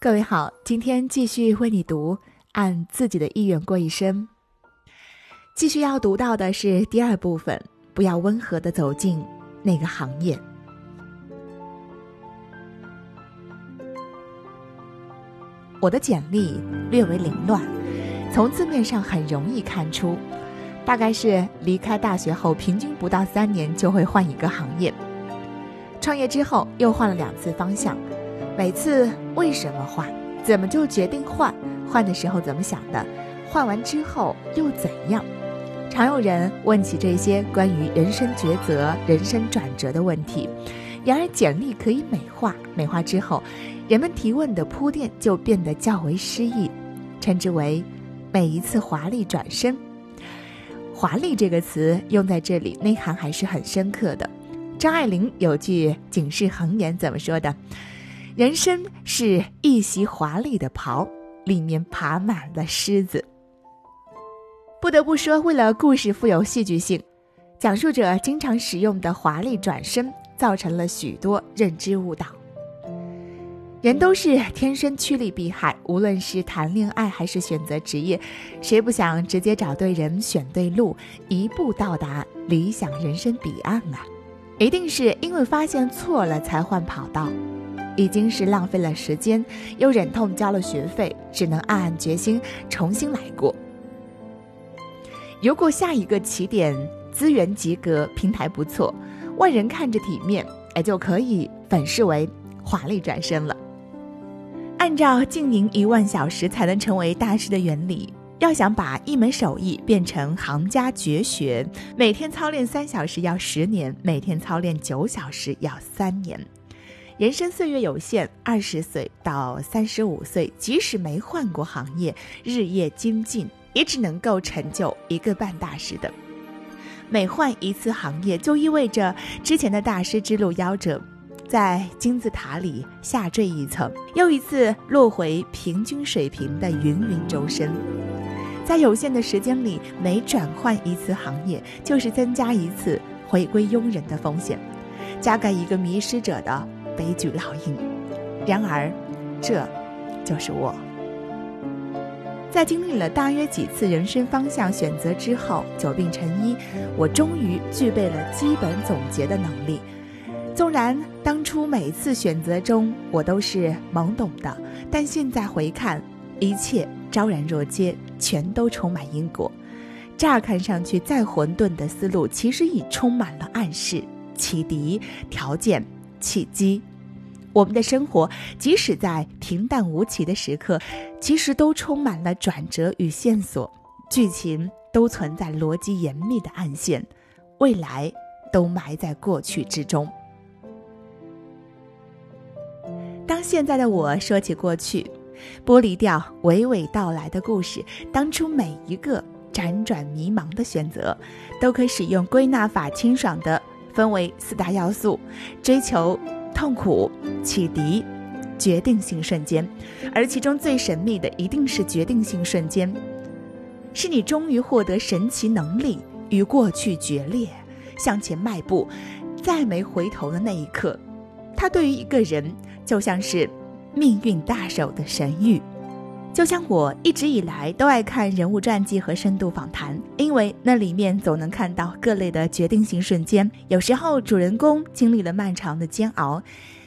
各位好，今天继续为你读《按自己的意愿过一生》。继续要读到的是第二部分，不要温和的走进那个行业。我的简历略为凌乱，从字面上很容易看出，大概是离开大学后平均不到三年就会换一个行业。创业之后又换了两次方向。每次为什么换？怎么就决定换？换的时候怎么想的？换完之后又怎样？常有人问起这些关于人生抉择、人生转折的问题。然而，简历可以美化，美化之后，人们提问的铺垫就变得较为诗意，称之为“每一次华丽转身”。华丽这个词用在这里，内涵还是很深刻的。张爱玲有句警示横言，怎么说的？人生是一袭华丽的袍，里面爬满了虱子。不得不说，为了故事富有戏剧性，讲述者经常使用的华丽转身，造成了许多认知误导。人都是天生趋利避害，无论是谈恋爱还是选择职业，谁不想直接找对人、选对路，一步到达理想人生彼岸啊？一定是因为发现错了才换跑道。已经是浪费了时间，又忍痛交了学费，只能暗暗决心重新来过。如果下一个起点资源及格，平台不错，外人看着体面，哎，就可以粉饰为华丽转身了。按照经营一万小时才能成为大师的原理，要想把一门手艺变成行家绝学，每天操练三小时要十年，每天操练九小时要三年。人生岁月有限，二十岁到三十五岁，即使没换过行业，日夜精进，也只能够成就一个半大师的。每换一次行业，就意味着之前的大师之路夭折，在金字塔里下坠一层，又一次落回平均水平的芸芸众生。在有限的时间里，每转换一次行业，就是增加一次回归庸人的风险，加盖一个迷失者的。悲剧烙印。然而，这就是我。在经历了大约几次人生方向选择之后，久病成医，我终于具备了基本总结的能力。纵然当初每次选择中我都是懵懂的，但现在回看，一切昭然若揭，全都充满因果。乍看上去再混沌的思路，其实已充满了暗示、启迪、条件。契机，我们的生活即使在平淡无奇的时刻，其实都充满了转折与线索，剧情都存在逻辑严密的暗线，未来都埋在过去之中。当现在的我说起过去，剥离掉娓娓道来的故事，当初每一个辗转迷茫的选择，都可使用归纳法清爽的。分为四大要素：追求、痛苦、启迪、决定性瞬间。而其中最神秘的，一定是决定性瞬间，是你终于获得神奇能力，与过去决裂，向前迈步，再没回头的那一刻。它对于一个人，就像是命运大手的神谕。就像我一直以来都爱看人物传记和深度访谈，因为那里面总能看到各类的决定性瞬间。有时候主人公经历了漫长的煎熬，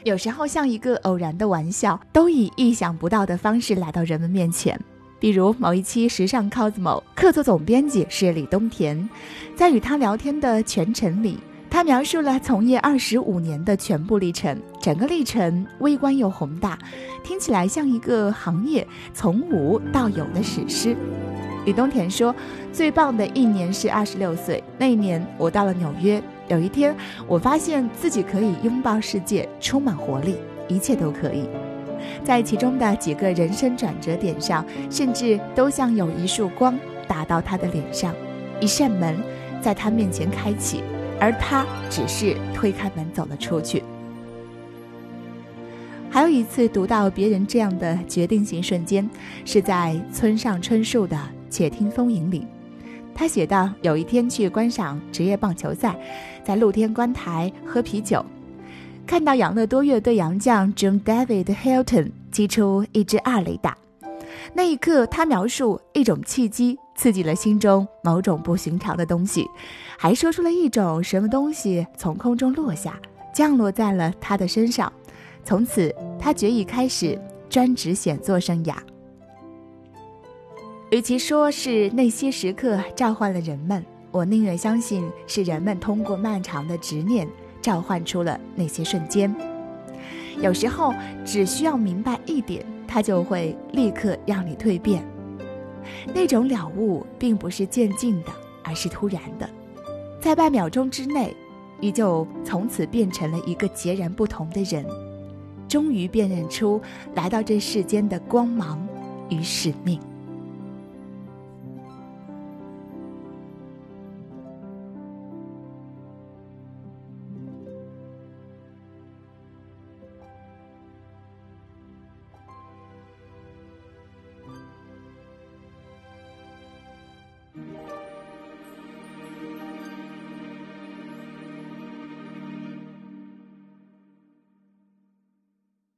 有时候像一个偶然的玩笑，都以意想不到的方式来到人们面前。比如某一期《时尚 cosmo》，客座总编辑是李东田，在与他聊天的全程里。他描述了从业二十五年的全部历程，整个历程微观又宏大，听起来像一个行业从无到有的史诗。李东田说：“最棒的一年是二十六岁那一年，我到了纽约。有一天，我发现自己可以拥抱世界，充满活力，一切都可以。在其中的几个人生转折点上，甚至都像有一束光打到他的脸上，一扇门在他面前开启。”而他只是推开门走了出去。还有一次读到别人这样的决定性瞬间，是在村上春树的《且听风吟》里，他写道：有一天去观赏职业棒球赛，在露天观台喝啤酒，看到养乐多乐队洋将 John David Hilton 击出一支二垒打，那一刻，他描述一种契机刺激了心中某种不寻常的东西，还说出了一种什么东西从空中落下，降落在了他的身上。从此，他决意开始专职写作生涯。与其说是那些时刻召唤了人们，我宁愿相信是人们通过漫长的执念召唤出了那些瞬间。有时候，只需要明白一点，它就会立刻让你蜕变。那种了悟并不是渐进的，而是突然的，在半秒钟之内，你就从此变成了一个截然不同的人，终于辨认出来到这世间的光芒与使命。